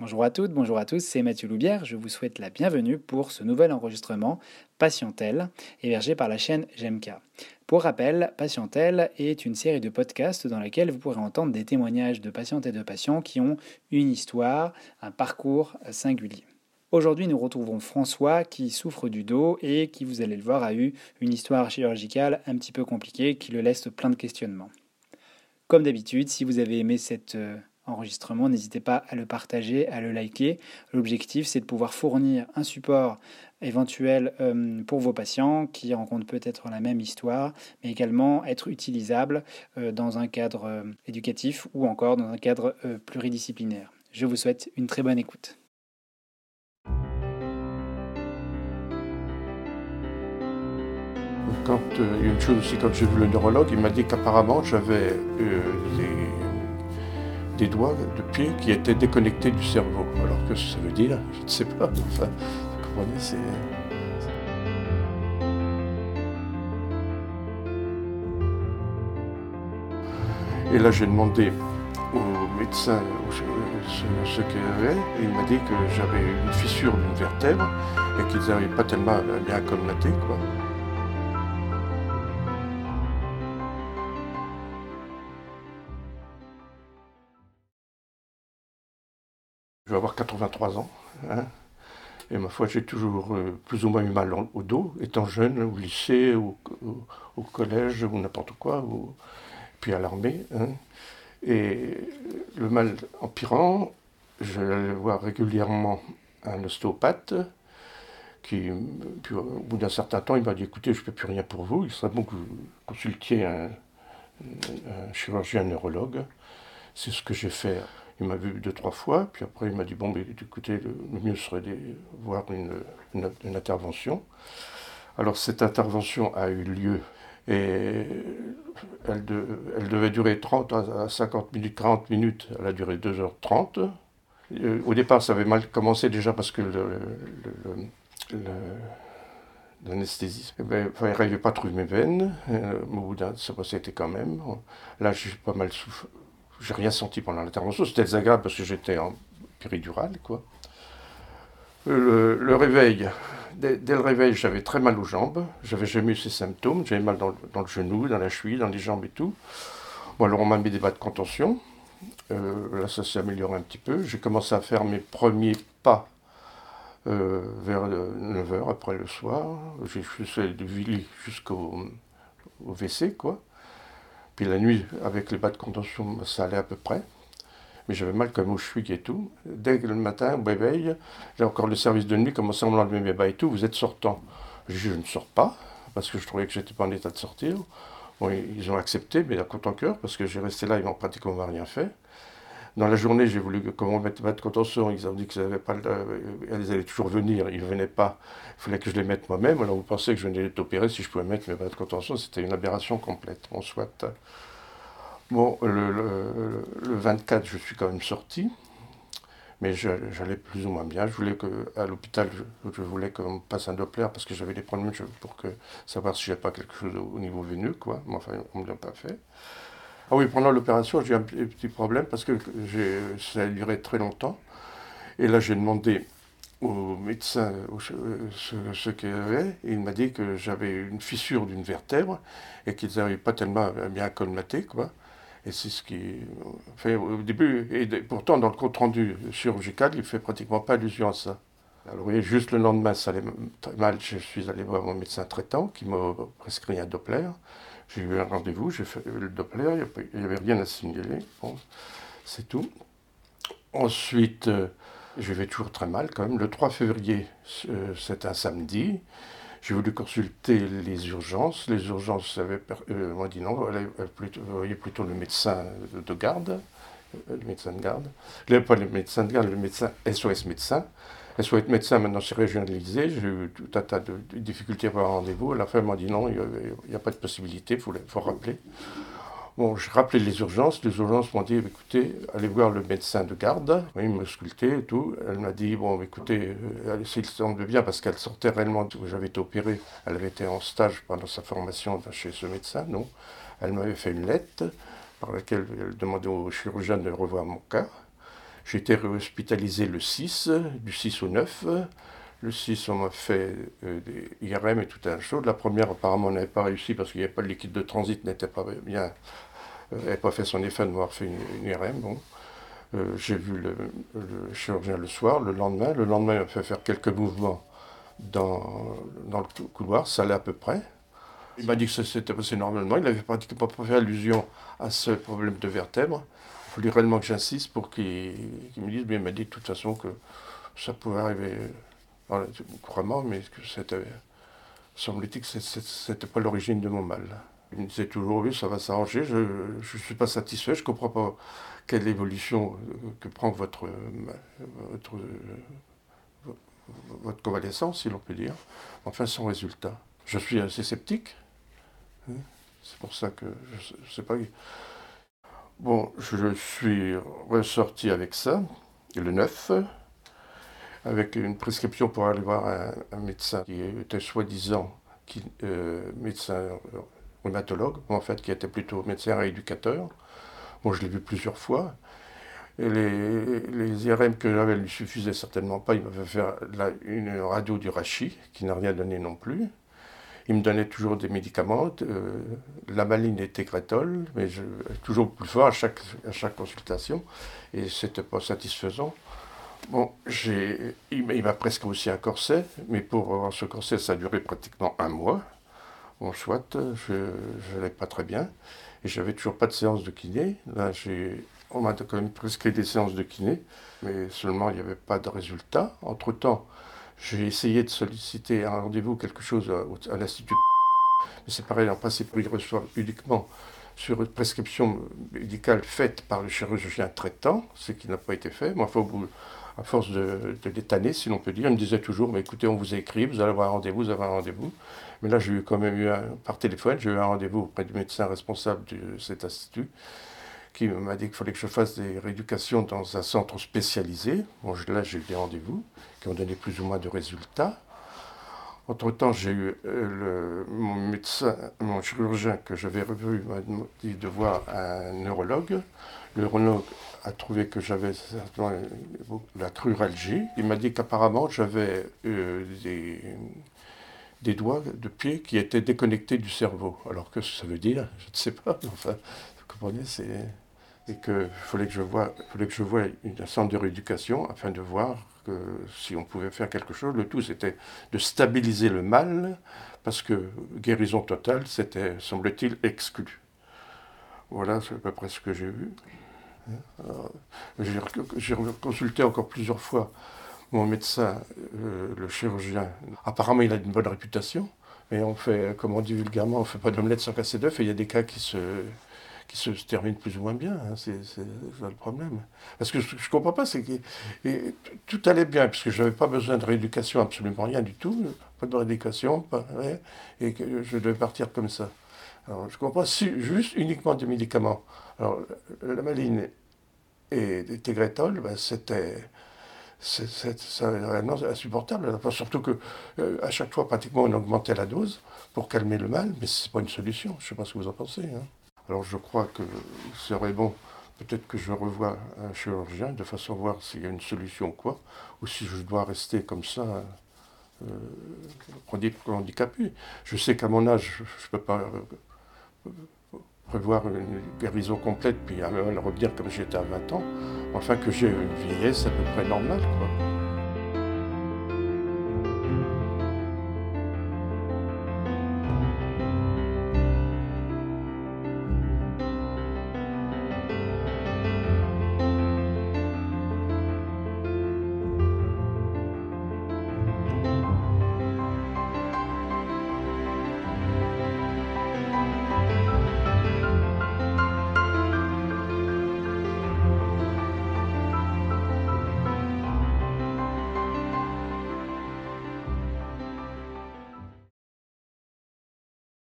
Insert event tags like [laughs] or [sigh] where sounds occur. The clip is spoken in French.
Bonjour à toutes, bonjour à tous, c'est Mathieu Loubière. Je vous souhaite la bienvenue pour ce nouvel enregistrement Patientèle, hébergé par la chaîne GMK. Pour rappel, Patientèle est une série de podcasts dans laquelle vous pourrez entendre des témoignages de patientes et de patients qui ont une histoire, un parcours singulier. Aujourd'hui, nous retrouvons François qui souffre du dos et qui, vous allez le voir, a eu une histoire chirurgicale un petit peu compliquée qui le laisse plein de questionnements. Comme d'habitude, si vous avez aimé cet euh, enregistrement, n'hésitez pas à le partager, à le liker. L'objectif, c'est de pouvoir fournir un support éventuel euh, pour vos patients qui rencontrent peut-être la même histoire, mais également être utilisable euh, dans un cadre éducatif ou encore dans un cadre pluridisciplinaire. Je vous souhaite une très bonne écoute. Quand, euh, une chose aussi, quand j'ai vu le neurologue, il m'a dit qu'apparemment j'avais euh, des, doigts de pied qui étaient déconnectés du cerveau. Alors que ça veut dire, je ne sais pas. Enfin, vous comprenez, c'est. Et là, j'ai demandé au médecin ce, qu'il avait, et il m'a dit que j'avais une fissure d'une vertèbre et qu'ils n'arrivaient pas tellement bien colmater, quoi. Je vais avoir 83 ans. Hein. et ma foi, j'ai toujours euh, plus ou moins eu mal au dos, étant jeune, au lycée, au, collège, ou n'importe quoi, puis à l'armée. Hein. Et le mal empirant, je vais voir régulièrement un ostéopathe qui, au bout d'un certain temps, il m'a dit écoutez, je ne peux plus rien pour vous, il serait bon que vous consultiez un, un chirurgien neurologue. C'est ce que j'ai fait il m'a vu deux, trois fois, puis après il m'a dit, bon, mais écoutez, le, mieux serait de voir une, une, intervention. Alors cette intervention a eu lieu et elle, elle devait durer 30 à 50 minutes, 40 minutes, elle a duré 2h30. Euh, au départ, ça avait mal commencé déjà parce que eh ben, il n'arrivait pas à trouver mes veines. Euh, au bout d'un, ça c'était quand même. Là, j'ai pas mal souffert j'ai rien senti pendant l'intervention. C'était désagréable parce que j'étais en péridurale, quoi. Le, réveil, dès, le réveil, j'avais très mal aux jambes. J'avais jamais eu ces symptômes. J'avais mal dans, le genou, dans la cheville, dans les jambes et tout. Bon, alors on m'a mis des bas de contention. Euh, là, ça s'est amélioré un petit peu. J'ai commencé à faire mes premiers pas euh, vers 9h après le soir. J'ai fait du jusqu'au WC, quoi. Puis la nuit, avec les bas de contention, ça allait à peu près. Mais j'avais mal comme au cheville et tout. Dès que le matin, au réveil, j'ai encore le service de nuit, commençait à me enlever mes bas et tout. Vous êtes sortant. Je ne sors pas, parce que je trouvais que j'étais pas en état de sortir. Ils ont accepté, mais à en cœur, parce que j'ai resté là, ils m'ont pratiquement rien fait. Dans la journée, j'ai voulu comment mettre de contention. Ils ont dit qu'ils n'avaient pas, euh, allaient toujours venir. Ils ne venaient pas. Il fallait que je les mette moi-même. Alors vous pensez que je venais d'opérer si je pouvais mettre mes de contention C'était une aberration complète. On soit. Bon, le, 24, je suis quand même sorti, mais j'allais plus ou moins bien. Je voulais que à l'hôpital, je, voulais qu'on passe un Doppler parce que j'avais des problèmes pour que savoir si j'avais pas quelque chose au niveau veineux, quoi. Mais enfin, on ne me l'a pas fait. Ah oui, pendant l'opération, j'ai eu un petit problème parce que ça a duré très longtemps. Et là, j'ai demandé au médecin ce, qu'il y avait. Et il m'a dit que j'avais une fissure d'une vertèbre et qu'ils n'arrivaient pas tellement bien colmater, quoi. Et c'est ce qui fait au début. Et pourtant, dans le compte rendu chirurgical, il fait pratiquement pas allusion à ça. Alors, oui, juste le lendemain, ça allait très mal. Je suis allé voir mon médecin traitant qui m'a prescrit un Doppler. J'ai eu un rendez-vous, j'ai fait le Doppler, il n'y avait rien à signaler. C'est tout. Ensuite, euh, je vais toujours très mal quand même. Le 3 février, euh, c'est un samedi. J'ai voulu consulter les urgences. Les urgences avaient euh, m'ont dit non, voyez plutôt le médecin de garde, le médecin de garde. Pas le médecin de garde, le médecin SOS médecin. Elle souhaite médecin, maintenant c'est régionalisé. J'ai eu tout un tas de, difficultés à avoir un rendez-vous. La femme m'a dit non, il n'y a, pas de possibilité, il faut, rappeler. Bon, j'ai rappelé les urgences. Les urgences m'ont dit écoutez, allez voir le médecin de garde. Il m'a sculpté et tout. Elle m'a dit bon, écoutez, euh, s'il semble bien, parce qu'elle sortait réellement j'avais été opéré. Elle avait été en stage pendant sa formation chez ce médecin, non. Elle m'avait fait une lettre par laquelle elle demandait au chirurgien de revoir mon cas. J'ai été hospitalisé le 6, du 6 au 9. Le 6, on m'a fait euh, des IRM et tout un chose. La première, apparemment, n'avait pas réussi parce qu'il n'y avait pas de liquide de transit, n'était pas bien, n'avait pas fait son effet de m'avoir fait une, IRM. Bon. j'ai vu le, le, chirurgien le soir, le lendemain. Le lendemain, il m'a fait faire quelques mouvements dans, dans le couloir, ça allait à peu près. Il m'a dit que ça s'était passé normalement. Il n'avait pratiquement pas fait allusion à ce problème de vertèbre. Fallait réellement que j'insiste pour qu'il me dise, mais il m'a dit de toute façon que ça pouvait arriver couramment, mais que c'était, semble-t-il que c'était pas l'origine de mon mal. Il me disait toujours, oui, ça va s'arranger, je ne suis pas satisfait, je ne comprends pas quelle évolution que prend votre, votre, votre convalescence, si l'on peut dire. Enfin, sans résultat. Je suis assez sceptique. Hein. C'est pour ça que je ne sais pas. Bon, je suis ressorti avec ça, le 9, avec une prescription pour aller voir un, médecin qui était soi-disant euh, médecin rhumatologue, en fait, qui était plutôt médecin rééducateur. Bon, je l'ai vu plusieurs fois. Les, les IRM que j'avais ne lui suffisaient certainement pas. Il m'avait fait une radio du rachis, qui n'a rien donné non plus. Il me donnait toujours des médicaments, euh, la maline et Tegretol, mais toujours plus fort à chaque, à chaque consultation, et c'était pas satisfaisant. Bon, il m'a presque aussi un corset, mais pour avoir ce corset, ça a duré pratiquement un mois. Bon, soit, je n'allais pas très bien, et j'avais toujours pas de séance de kiné. Là, on m'a quand même prescrit des séances de kiné, mais seulement il n'y avait pas de résultat. Entre-temps, j'ai essayé de solliciter un rendez-vous, quelque chose à, l'Institut. Mais c'est pareil, en principe, il reçoit uniquement sur une prescription médicale faite par le chirurgien traitant, ce qui n'a pas été fait. Moi, à force de, de si l'on peut dire, il me disait toujours, mais écoutez, on vous écrit, vous allez avoir un rendez-vous, vous avez un rendez-vous. Mais là, j'ai eu quand même eu par téléphone, j'ai eu un rendez-vous auprès du médecin responsable de cet institut qui m'a dit qu'il fallait que je fasse des rééducations dans un centre spécialisé. Bon, là, j'ai eu des rendez-vous qui ont donné plus ou moins de résultats. Entre-temps, j'ai eu euh, le, mon médecin, mon chirurgien que j'avais revu m'a dit de voir un neurologue. Le neurologue a trouvé que j'avais la cruralgie. Il m'a dit qu'apparemment j'avais euh, des, des doigts de pied qui étaient déconnectés du cerveau. Alors que ça veut dire, je ne sais pas. [laughs] Enfin, vous comprenez, c'est et qu'il fallait que je voie, fallait que je voie un centre de rééducation afin de voir que si on pouvait faire quelque chose. Le tout, c'était de stabiliser le mal, parce que guérison totale, c'était, semble-t-il, exclu. Voilà, c'est à peu près ce que j'ai vu. J'ai consulté encore plusieurs fois mon médecin, euh, le chirurgien. Apparemment, il a une bonne réputation, mais on fait, comme on dit vulgairement, on ne fait pas d'omelette sans casser d'œuf, et il y a des cas qui se qui se termine plus ou moins bien. Hein, c'est ça le problème. Parce que je ne comprends pas, c'est que tout allait bien, puisque je n'avais pas besoin de rééducation, absolument rien du tout, pas de rééducation, et que je devais partir comme ça. Alors, je comprends si, juste uniquement des médicaments. Alors, la maline et les Tegretol, ben, c'était c'est insupportable. Surtout que euh, à chaque fois, pratiquement, on augmentait la dose pour calmer le mal, mais ce n'est pas une solution. Je ne sais pas ce que vous en pensez. Hein. Alors je crois que ce serait bon, peut-être que je revois un chirurgien de façon à voir s'il y a une solution ou quoi, ou si je dois rester comme ça, euh, handicapé. Je sais qu'à mon âge, je ne peux pas euh, prévoir une guérison complète, puis à revenir comme j'étais à 20 ans, enfin que j'ai une vieillesse à peu près normale.